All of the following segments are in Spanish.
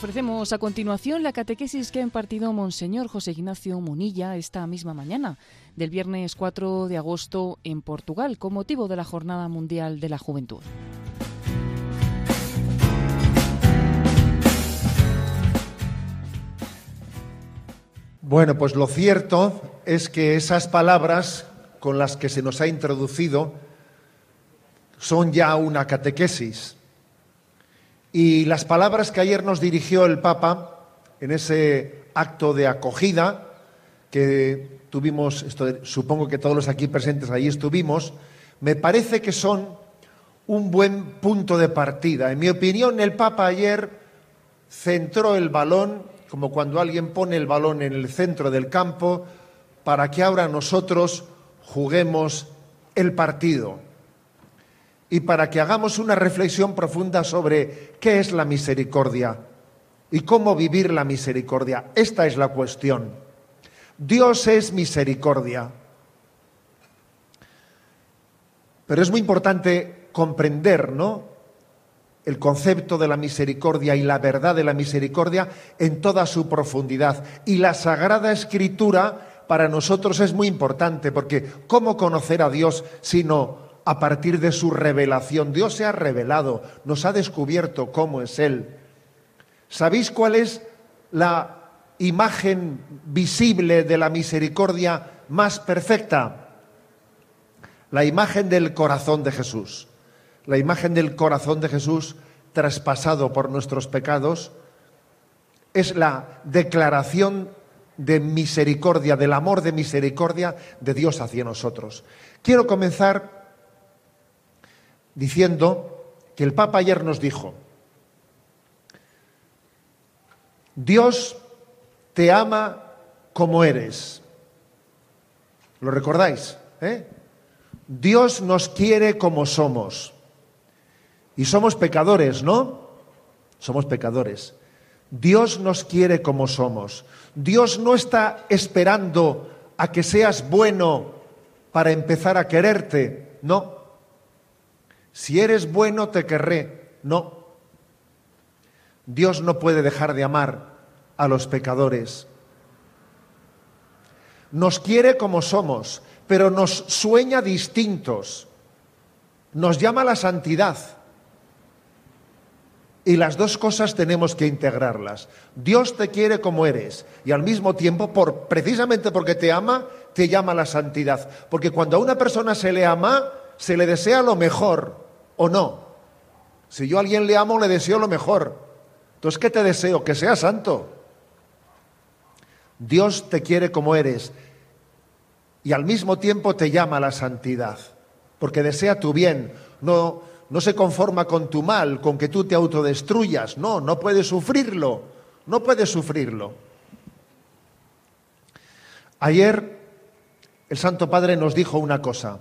Ofrecemos a continuación la catequesis que ha impartido Monseñor José Ignacio Munilla esta misma mañana, del viernes 4 de agosto en Portugal, con motivo de la Jornada Mundial de la Juventud. Bueno, pues lo cierto es que esas palabras con las que se nos ha introducido son ya una catequesis. Y las palabras que ayer nos dirigió el Papa en ese acto de acogida que tuvimos, supongo que todos los aquí presentes ahí estuvimos, me parece que son un buen punto de partida. En mi opinión, el Papa ayer centró el balón, como cuando alguien pone el balón en el centro del campo, para que ahora nosotros juguemos el partido y para que hagamos una reflexión profunda sobre qué es la misericordia y cómo vivir la misericordia. Esta es la cuestión. Dios es misericordia. Pero es muy importante comprender, ¿no? El concepto de la misericordia y la verdad de la misericordia en toda su profundidad. Y la Sagrada Escritura para nosotros es muy importante, porque ¿cómo conocer a Dios sino a partir de su revelación. Dios se ha revelado, nos ha descubierto cómo es Él. ¿Sabéis cuál es la imagen visible de la misericordia más perfecta? La imagen del corazón de Jesús. La imagen del corazón de Jesús traspasado por nuestros pecados es la declaración de misericordia, del amor de misericordia de Dios hacia nosotros. Quiero comenzar diciendo que el Papa ayer nos dijo, Dios te ama como eres. ¿Lo recordáis? Eh? Dios nos quiere como somos. Y somos pecadores, ¿no? Somos pecadores. Dios nos quiere como somos. Dios no está esperando a que seas bueno para empezar a quererte. No. Si eres bueno, te querré. No. Dios no puede dejar de amar a los pecadores. Nos quiere como somos, pero nos sueña distintos. Nos llama a la santidad. Y las dos cosas tenemos que integrarlas. Dios te quiere como eres y al mismo tiempo, por, precisamente porque te ama, te llama a la santidad. Porque cuando a una persona se le ama, se le desea lo mejor o no. Si yo a alguien le amo, le deseo lo mejor. Entonces, ¿qué te deseo? Que seas santo. Dios te quiere como eres y al mismo tiempo te llama a la santidad, porque desea tu bien. No, no se conforma con tu mal, con que tú te autodestruyas. No, no puedes sufrirlo. No puedes sufrirlo. Ayer el Santo Padre nos dijo una cosa.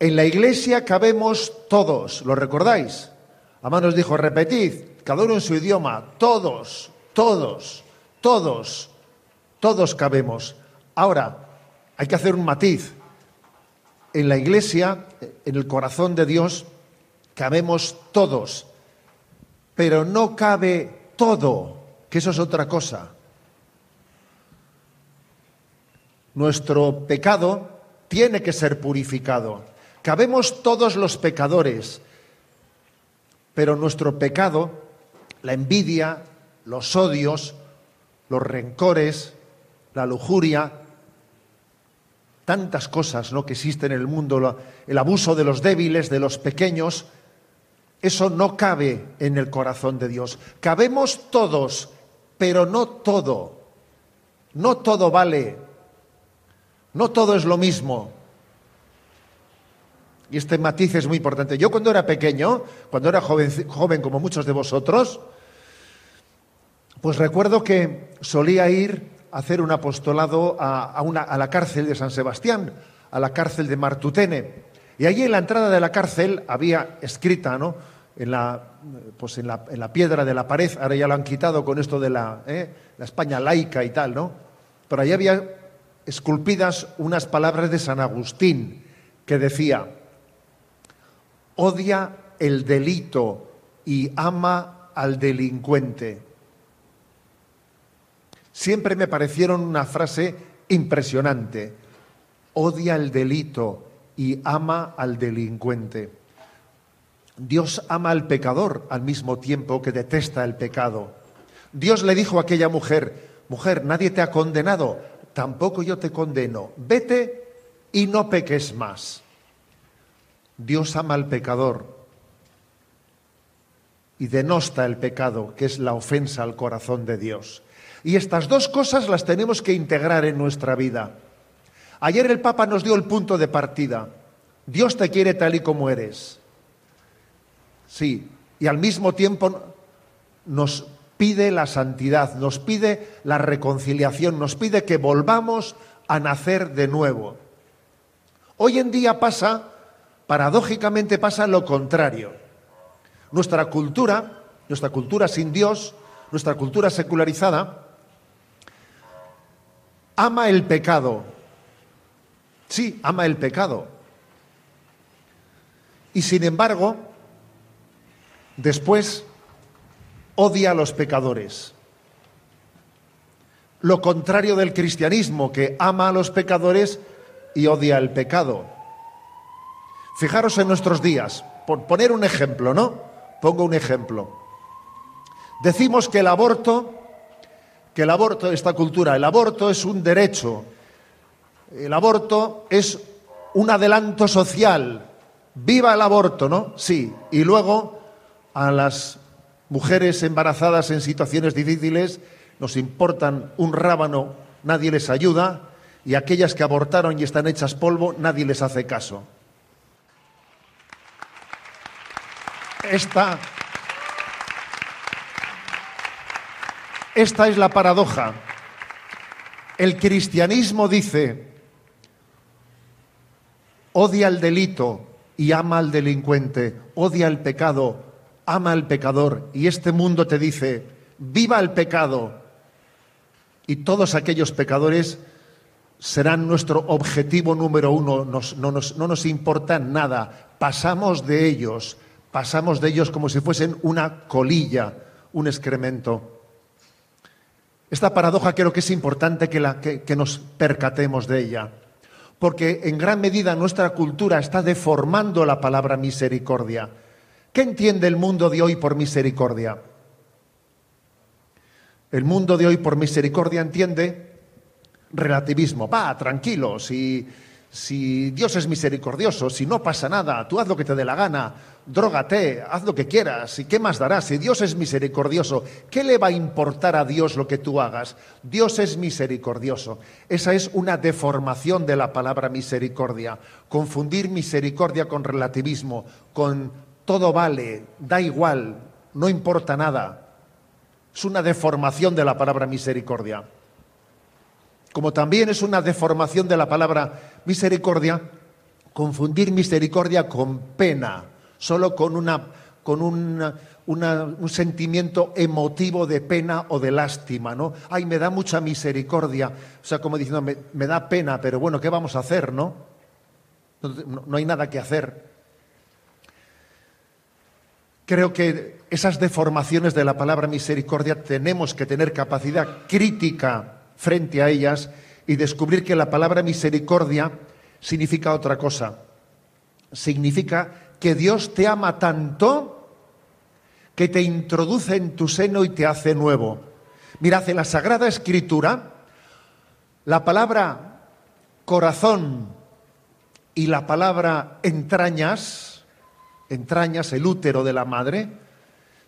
En la iglesia cabemos todos, ¿lo recordáis? Además nos dijo, repetid, cada uno en su idioma, todos, todos, todos, todos cabemos. Ahora, hay que hacer un matiz. En la iglesia, en el corazón de Dios, cabemos todos, pero no cabe todo, que eso es otra cosa. Nuestro pecado tiene que ser purificado. Cabemos todos los pecadores, pero nuestro pecado, la envidia, los odios, los rencores, la lujuria, tantas cosas ¿no? que existen en el mundo, el abuso de los débiles, de los pequeños, eso no cabe en el corazón de Dios. Cabemos todos, pero no todo. No todo vale. No todo es lo mismo. Y este matiz es muy importante. Yo cuando era pequeño, cuando era joven, joven como muchos de vosotros, pues recuerdo que solía ir a hacer un apostolado a, la cárcel de San Sebastián, a la cárcel de Martutene. Y allí en la entrada de la cárcel había escrita, ¿no? En la, pues en la, piedra de la pared, ahora ya lo han quitado con esto de la, ¿eh? la España laica y tal, ¿no? Pero allí había esculpidas unas palabras de San Agustín que decía, odia el delito y ama al delincuente. Siempre me parecieron una frase impresionante. Odia el delito y ama al delincuente. Dios ama al pecador al mismo tiempo que detesta el pecado. Dios le dijo a aquella mujer, mujer, nadie te ha condenado, tampoco yo te condeno, vete y no peques más. Dios ama al pecador y denosta el pecado, que es la ofensa al corazón de Dios. Y estas dos cosas las tenemos que integrar en nuestra vida. Ayer el Papa nos dio el punto de partida. Dios te quiere tal y como eres. Sí, y al mismo tiempo nos pide la santidad, nos pide la reconciliación, nos pide que volvamos a nacer de nuevo. Hoy en día pasa, paradójicamente pasa lo contrario. Nuestra cultura, nuestra cultura sin Dios, nuestra cultura secularizada, ama el pecado. Sí, ama el pecado. Y sin embargo, después odia a los pecadores. Lo contrario del cristianismo, que ama a los pecadores y odia el pecado. Fijaros en nuestros días, por poner un ejemplo, ¿no? Pongo un ejemplo. Decimos que el aborto, que el aborto, esta cultura, el aborto es un derecho, el aborto es un adelanto social. Viva el aborto, ¿no? Sí. Y luego a las mujeres embarazadas en situaciones difíciles nos importan un rábano, nadie les ayuda, y aquellas que abortaron y están hechas polvo, nadie les hace caso. Esta, esta es la paradoja. El cristianismo dice, odia el delito y ama al delincuente, odia el pecado, ama al pecador. Y este mundo te dice, viva el pecado. Y todos aquellos pecadores serán nuestro objetivo número uno, no, nos, no nos importa nada, pasamos de ellos pasamos de ellos como si fuesen una colilla, un excremento. Esta paradoja creo que es importante que, nos percatemos de ella, porque en gran medida nuestra cultura está deformando la palabra misericordia. ¿Qué entiende el mundo de hoy por misericordia? El mundo de hoy por misericordia entiende relativismo. Va, tranquilo, si, si Dios es misericordioso, si no pasa nada, tú haz lo que te dé la gana, drógate, haz lo que quieras, ¿y qué más darás? Si Dios es misericordioso, ¿qué le va a importar a Dios lo que tú hagas? Dios es misericordioso. Esa es una deformación de la palabra misericordia. Confundir misericordia con relativismo, con todo vale, da igual, no importa nada. Es una deformación de la palabra misericordia. Como también es una deformación de la palabra misericordia, confundir misericordia con pena solo con, una, con un sentimiento emotivo de pena o de lástima, ¿no? Ay, me da mucha misericordia. O sea, como diciendo, me, da pena, pero bueno, ¿qué vamos a hacer, no? No, no hay nada que hacer. Creo que esas deformaciones de la palabra misericordia tenemos que tener capacidad crítica frente a ellas y descubrir que la palabra misericordia significa otra cosa. Significa que Dios te ama tanto que te introduce en tu seno y te hace nuevo. Mirad, en la Sagrada Escritura, la palabra corazón y la palabra entrañas, entrañas, el útero de la madre,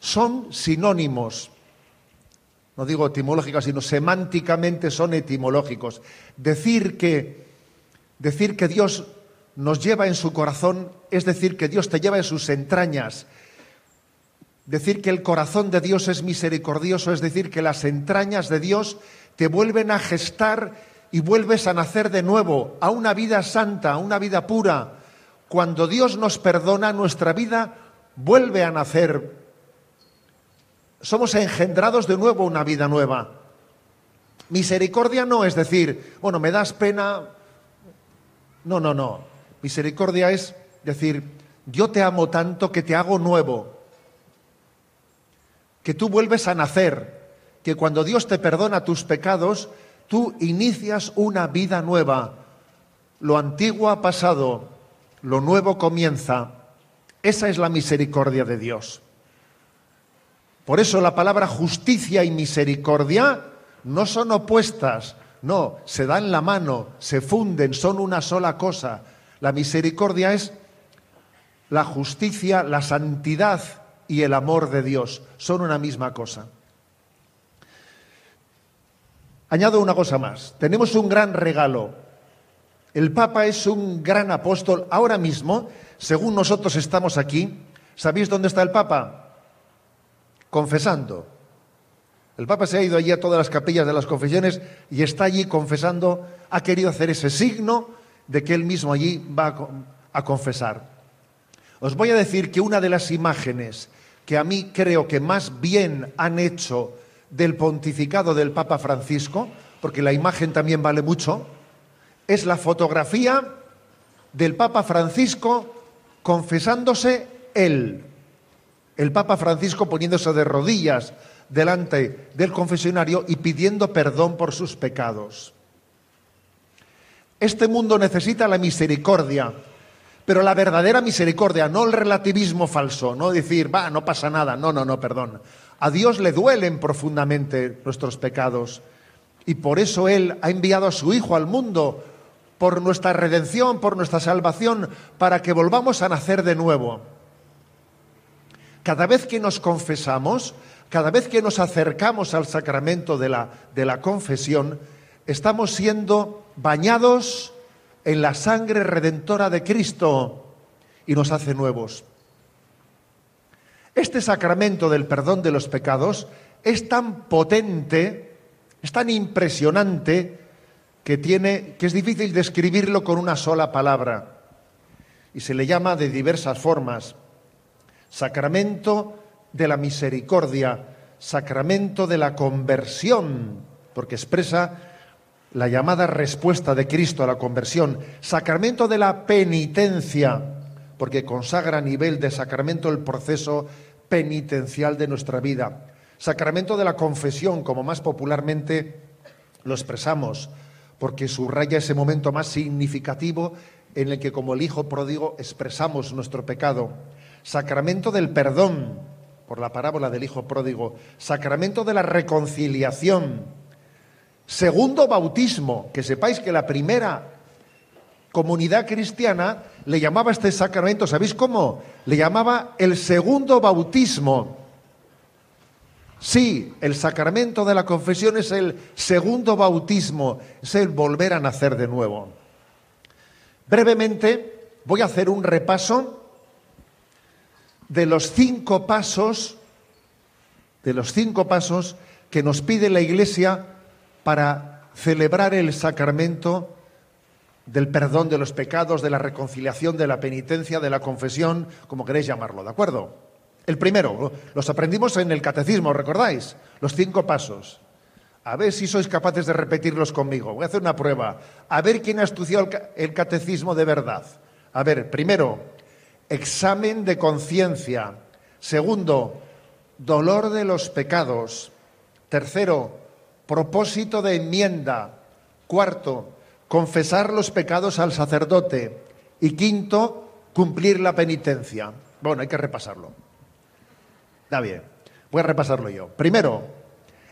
son sinónimos. No digo etimológicos, sino semánticamente son etimológicos. Decir que, decir que Dios nos lleva en su corazón, es decir, que Dios te lleva en sus entrañas. Decir que el corazón de Dios es misericordioso, es decir, que las entrañas de Dios te vuelven a gestar y vuelves a nacer de nuevo a una vida santa, a una vida pura. Cuando Dios nos perdona, nuestra vida vuelve a nacer. Somos engendrados de nuevo una vida nueva. Misericordia no es decir, bueno, me das pena. No, no, no. Misericordia es decir, yo te amo tanto que te hago nuevo, que tú vuelves a nacer, que cuando Dios te perdona tus pecados, tú inicias una vida nueva. Lo antiguo ha pasado, lo nuevo comienza. Esa es la misericordia de Dios. Por eso la palabra justicia y misericordia no son opuestas, no, se dan la mano, se funden, son una sola cosa. La misericordia es la justicia, la santidad y el amor de Dios, son una misma cosa. Añado una cosa más, tenemos un gran regalo. El Papa es un gran apóstol. Ahora mismo, según nosotros estamos aquí, ¿sabéis dónde está el Papa? Confesando. El Papa se ha ido allí a todas las capillas de las confesiones y está allí confesando, ha querido hacer ese signo de que él mismo allí va a confesar. Os voy a decir que una de las imágenes que a mí creo que más bien han hecho del pontificado del Papa Francisco, porque la imagen también vale mucho, es la fotografía del Papa Francisco confesándose él. El Papa Francisco poniéndose de rodillas delante del confesionario y pidiendo perdón por sus pecados. Este mundo necesita la misericordia, pero la verdadera misericordia, no el relativismo falso, no decir, va, no pasa nada, no, no, no, perdón. A Dios le duelen profundamente nuestros pecados y por eso Él ha enviado a su Hijo al mundo por nuestra redención, por nuestra salvación, para que volvamos a nacer de nuevo. Cada vez que nos confesamos, cada vez que nos acercamos al sacramento de la, de la confesión, estamos siendo bañados en la sangre redentora de Cristo y nos hace nuevos. Este sacramento del perdón de los pecados es tan potente, es tan impresionante, que, tiene, que es difícil describirlo con una sola palabra. Y se le llama de diversas formas. Sacramento de la misericordia, sacramento de la conversión, porque expresa la llamada respuesta de Cristo a la conversión, sacramento de la penitencia, porque consagra a nivel de sacramento el proceso penitencial de nuestra vida. Sacramento de la confesión, como más popularmente lo expresamos, porque subraya ese momento más significativo en el que como el Hijo pródigo expresamos nuestro pecado. Sacramento del perdón, por la parábola del Hijo pródigo. Sacramento de la reconciliación. Segundo bautismo, que sepáis que la primera comunidad cristiana le llamaba este sacramento, ¿sabéis cómo? Le llamaba el segundo bautismo. Sí, el sacramento de la confesión es el segundo bautismo, es el volver a nacer de nuevo. Brevemente voy a hacer un repaso de los cinco pasos, de los cinco pasos que nos pide la Iglesia para celebrar el sacramento del perdón de los pecados, de la reconciliación, de la penitencia, de la confesión, como queréis llamarlo, ¿de acuerdo? El primero, los aprendimos en el catecismo, ¿recordáis? Los cinco pasos. A ver si sois capaces de repetirlos conmigo. Voy a hacer una prueba. A ver quién ha estudiado el catecismo de verdad. A ver, primero, examen de conciencia. Segundo, dolor de los pecados. Tercero, propósito de enmienda. Cuarto, confesar los pecados al sacerdote y quinto, cumplir la penitencia. Bueno, hay que repasarlo. Está bien, voy a repasarlo yo. Primero,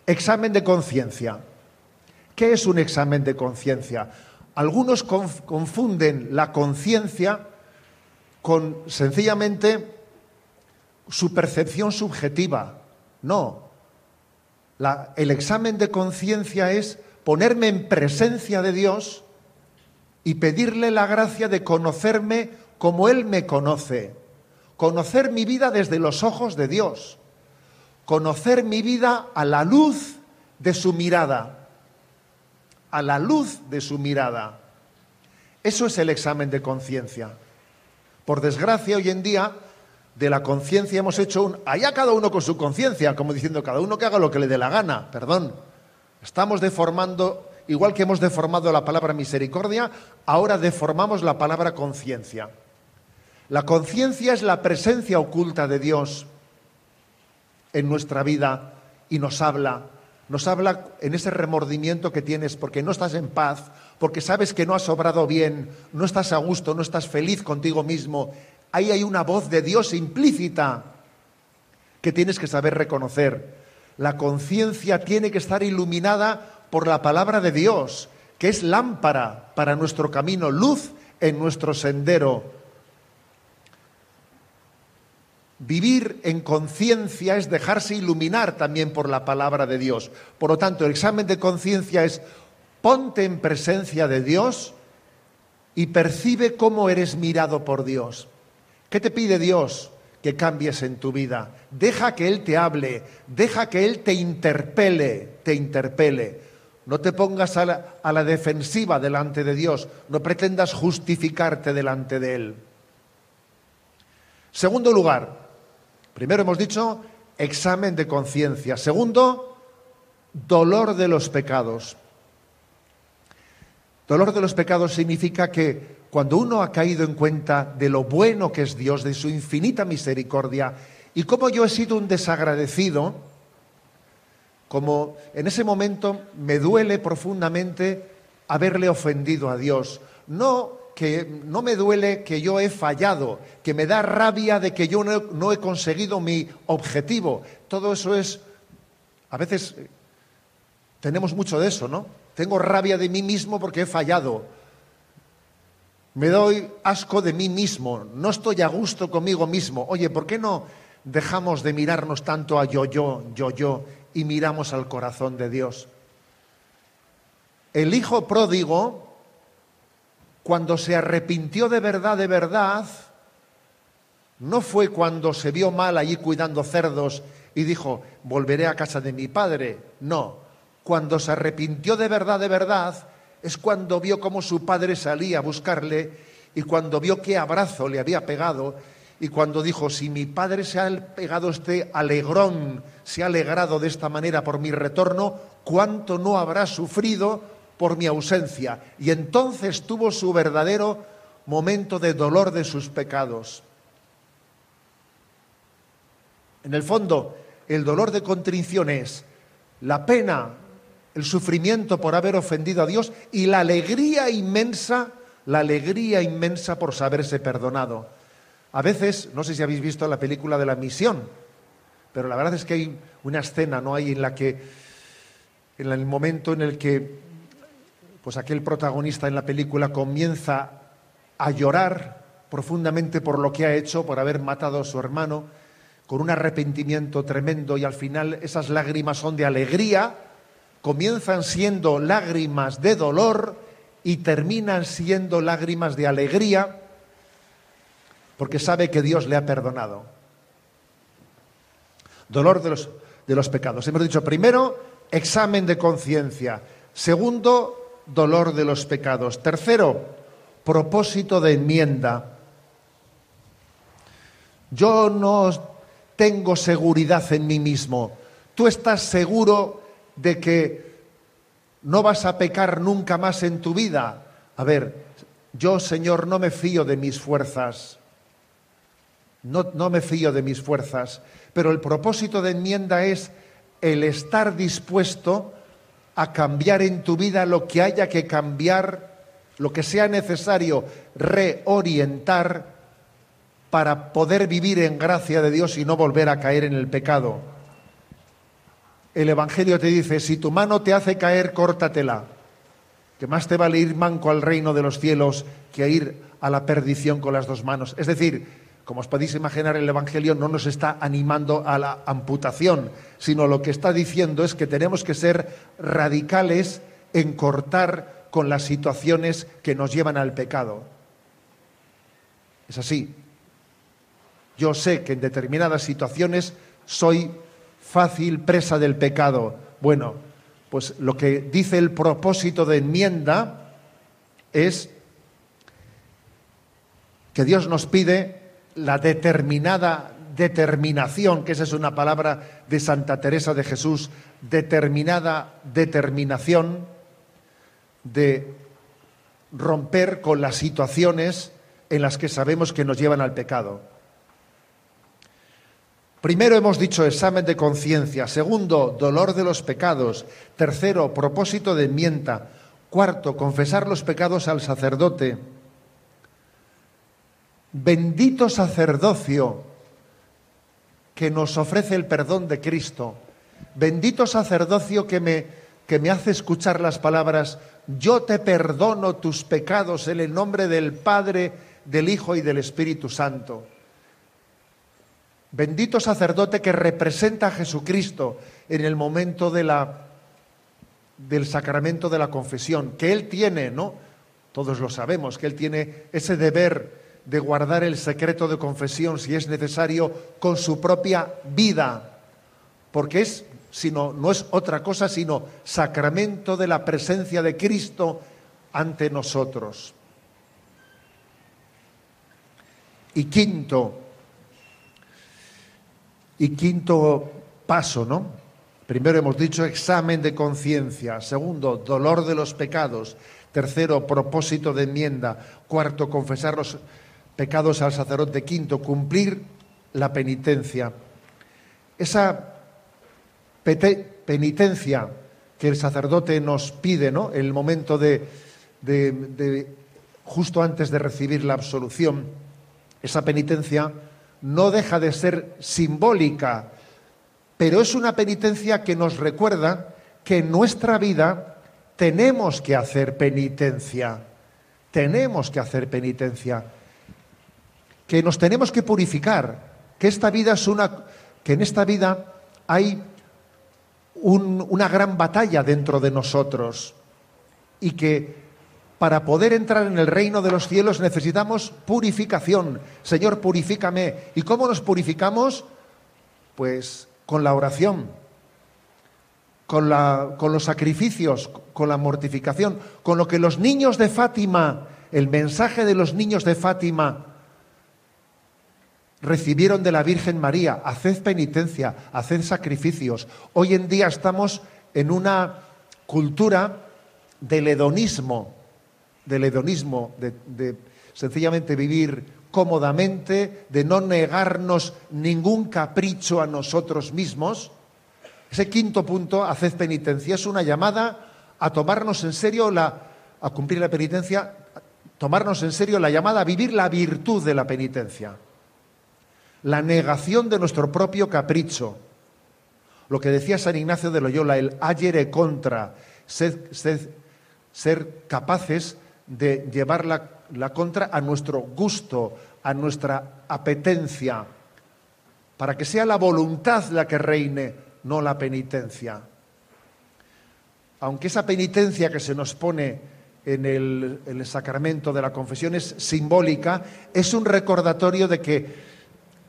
examen de conciencia. ¿Qué es un examen de conciencia? Algunos confunden la conciencia con sencillamente su percepción subjetiva. No. el examen de conciencia es ponerme en presencia de Dios y pedirle la gracia de conocerme como Él me conoce, conocer mi vida desde los ojos de Dios, conocer mi vida a la luz de su mirada, a la luz de su mirada. Eso es el examen de conciencia. Por desgracia, hoy en día, de la conciencia hemos hecho un... Allá cada uno con su conciencia, como diciendo cada uno que haga lo que le dé la gana, perdón. Estamos deformando igual que hemos deformado la palabra misericordia, ahora deformamos la palabra conciencia. La conciencia es la presencia oculta de Dios. en nuestra vida y nos habla. Nos habla en ese remordimiento que tienes porque no estás en paz, porque sabes que no has obrado bien, no estás a gusto, no estás feliz contigo mismo. Ahí hay una voz de Dios implícita que tienes que saber reconocer. La conciencia tiene que estar iluminada por la palabra de Dios, que es lámpara para nuestro camino, luz en nuestro sendero. Vivir en conciencia es dejarse iluminar también por la palabra de Dios. Por lo tanto, el examen de conciencia es ponte en presencia de Dios y percibe cómo eres mirado por Dios. ¿Qué te pide Dios? Que cambies en tu vida. Deja que Él te hable, deja que Él te interpele, te interpele. No te pongas a la, a la defensiva delante de Dios, no pretendas justificarte delante de Él. Segundo lugar, Primero hemos dicho examen de conciencia. Segundo, dolor de los pecados. Dolor de los pecados significa que cuando uno ha caído en cuenta de lo bueno que es Dios, de su infinita misericordia, y cómo yo he sido un desagradecido, como en ese momento me duele profundamente haberle ofendido a Dios. No que no me duele que yo he fallado, que me da rabia de que yo no, he conseguido mi objetivo. Todo eso es, a veces tenemos mucho de eso, ¿no? Tengo rabia de mí mismo porque he fallado. Me doy asco de mí mismo, no estoy a gusto conmigo mismo. Oye, ¿por qué no dejamos de mirarnos tanto a yo, yo, yo, yo y miramos al corazón de Dios? El hijo pródigo cuando se arrepintió de verdad, de verdad, no fue cuando se vio mal allí cuidando cerdos y dijo, volveré a casa de mi padre. No, cuando se arrepintió de verdad, de verdad, es cuando vio cómo su padre salía a buscarle y cuando vio qué abrazo le había pegado y cuando dijo, si mi padre se ha pegado este alegrón, se ha alegrado de esta manera por mi retorno, ¿cuánto no habrá sufrido por mi ausencia. Y entonces tuvo su verdadero momento de dolor de sus pecados. En el fondo, el dolor de contrición es la pena, el sufrimiento por haber ofendido a Dios y la alegría inmensa, la alegría inmensa por saberse perdonado. A veces, no sé si habéis visto la película de la misión, pero la verdad es que hay una escena, ¿no? Hay en la que, en el momento en el que pues aquel protagonista en la película comienza a llorar profundamente por lo que ha hecho, por haber matado a su hermano, con un arrepentimiento tremendo y al final esas lágrimas son de alegría, comienzan siendo lágrimas de dolor y terminan siendo lágrimas de alegría porque sabe que Dios le ha perdonado. Dolor de los, de los pecados. Hemos dicho primero, examen de conciencia. Segundo, dolor de los pecados. Tercero, propósito de enmienda. Yo no tengo seguridad en mí mismo. Tú estás seguro de que no vas a pecar nunca más en tu vida. A ver, yo, Señor, no me fío de mis fuerzas. No, no me fío de mis fuerzas. Pero el propósito de enmienda es el estar dispuesto a cambiar en tu vida lo que haya que cambiar, lo que sea necesario reorientar para poder vivir en gracia de Dios y no volver a caer en el pecado. El Evangelio te dice, si tu mano te hace caer, córtatela, que más te vale ir manco al reino de los cielos que ir a la perdición con las dos manos. Es decir, como os podéis imaginar, el Evangelio no nos está animando a la amputación, sino lo que está diciendo es que tenemos que ser radicales en cortar con las situaciones que nos llevan al pecado. Es así. Yo sé que en determinadas situaciones soy fácil presa del pecado. Bueno, pues lo que dice el propósito de enmienda es que Dios nos pide la determinada determinación, que esa es una palabra de Santa Teresa de Jesús, determinada determinación de romper con las situaciones en las que sabemos que nos llevan al pecado. Primero hemos dicho examen de conciencia, segundo, dolor de los pecados, tercero, propósito de enmienda, cuarto, confesar los pecados al sacerdote. Bendito sacerdocio que nos ofrece el perdón de Cristo. Bendito sacerdocio que me, que me hace escuchar las palabras, yo te perdono tus pecados en el nombre del Padre, del Hijo y del Espíritu Santo. Bendito sacerdote que representa a Jesucristo en el momento del sacramento de la confesión, que Él tiene, ¿no? Todos lo sabemos, que Él tiene ese deber de guardar el secreto de confesión, si es necesario, con su propia vida, porque es, sino, no es otra cosa sino sacramento de la presencia de Cristo ante nosotros. Y quinto, y quinto paso, ¿no? Primero hemos dicho examen de conciencia. Segundo, dolor de los pecados. Tercero, propósito de enmienda. Cuarto, confesar los pecados al sacerdote. Quinto, cumplir la penitencia. Esa penitencia que el sacerdote nos pide, ¿no? El momento de, de justo antes de recibir la absolución, esa penitencia no deja de ser simbólica, pero es una penitencia que nos recuerda que en nuestra vida tenemos que hacer penitencia, tenemos que hacer penitencia, que nos tenemos que purificar, que esta vida es una, que en esta vida hay una gran batalla dentro de nosotros y que para poder entrar en el reino de los cielos necesitamos purificación. Señor, purifícame. ¿Y cómo nos purificamos? Pues con la oración, con, con los sacrificios, con la mortificación, con lo que los niños de Fátima, el mensaje de los niños de Fátima, recibieron de la Virgen María. Haced penitencia, haced sacrificios. Hoy en día estamos en una cultura del hedonismo del hedonismo, de, sencillamente vivir cómodamente, de no negarnos ningún capricho a nosotros mismos. Ese quinto punto, haced penitencia, es una llamada a tomarnos en serio la, a cumplir la penitencia, tomarnos en serio la llamada a vivir la virtud de la penitencia, la negación de nuestro propio capricho. Lo que decía San Ignacio de Loyola, el ayer contra, ser capaces de llevar la, contra a nuestro gusto, a nuestra apetencia, para que sea la voluntad la que reine, no la penitencia. Aunque esa penitencia que se nos pone en el, en el, sacramento de la confesión es simbólica, es un recordatorio de que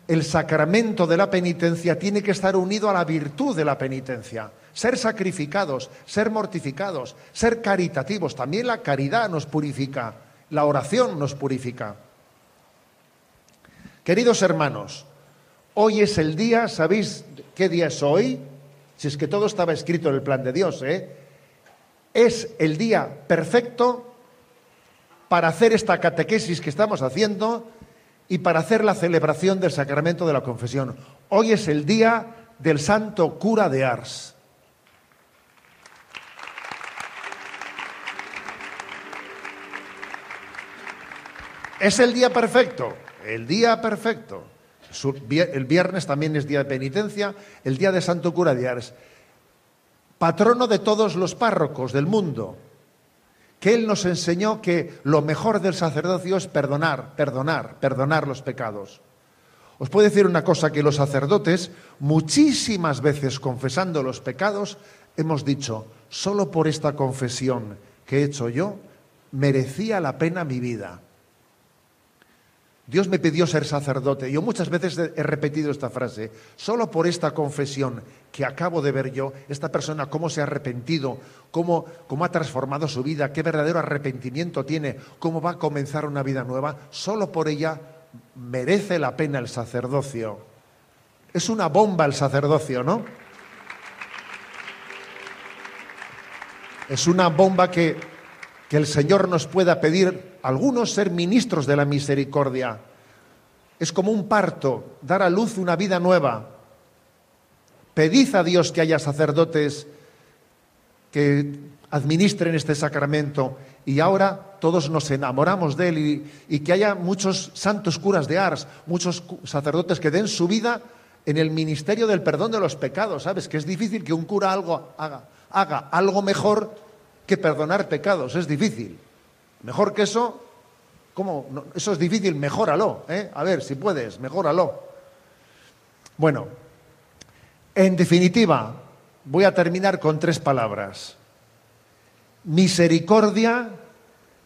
el sacramento de la penitencia tiene que estar unido a la virtud de la penitencia ser sacrificados, ser mortificados, ser caritativos. También la caridad nos purifica, la oración nos purifica. Queridos hermanos, hoy es el día, ¿sabéis qué día es hoy? Si es que todo estaba escrito en el plan de Dios, ¿eh? Es el día perfecto para hacer esta catequesis que estamos haciendo y para hacer la celebración del sacramento de la confesión. Hoy es el día del santo cura de Ars. Es el día perfecto, el día perfecto. El viernes también es día de penitencia, el día de Santo Cura de Ars, patrono de todos los párrocos del mundo, que él nos enseñó que lo mejor del sacerdocio es perdonar, perdonar, perdonar los pecados. Os puedo decir una cosa, que los sacerdotes, muchísimas veces confesando los pecados, hemos dicho, solo por esta confesión que he hecho yo, merecía la pena mi vida. Dios me pidió ser sacerdote. Yo muchas veces he repetido esta frase. Solo por esta confesión que acabo de ver yo, esta persona cómo se ha arrepentido, cómo, cómo ha transformado su vida, qué verdadero arrepentimiento tiene, cómo va a comenzar una vida nueva, solo por ella merece la pena el sacerdocio. Es una bomba el sacerdocio, ¿no? Es una bomba que que el Señor nos pueda pedir, algunos ser ministros de la misericordia. Es como un parto, dar a luz una vida nueva. pedid a Dios que haya sacerdotes que administren este sacramento y ahora todos nos enamoramos de él y, y, que haya muchos santos curas de Ars, muchos sacerdotes que den su vida en el ministerio del perdón de los pecados, ¿sabes? Que es difícil que un cura algo haga, haga algo mejor que perdonar pecados, es difícil. Mejor que eso, ¿cómo? Eso es difícil, mejóralo, ¿eh? A ver, si puedes, mejóralo. Bueno, en definitiva, voy a terminar con tres palabras. Misericordia,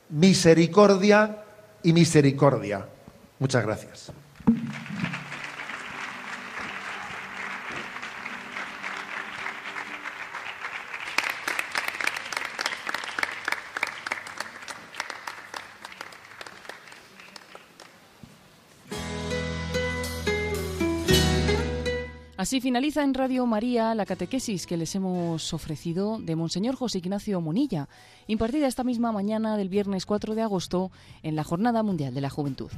misericordia y misericordia. Muchas gracias. Así finaliza en Radio María la catequesis que les hemos ofrecido de Monseñor José Ignacio Monilla, impartida esta misma mañana del viernes 4 de agosto en la Jornada Mundial de la Juventud.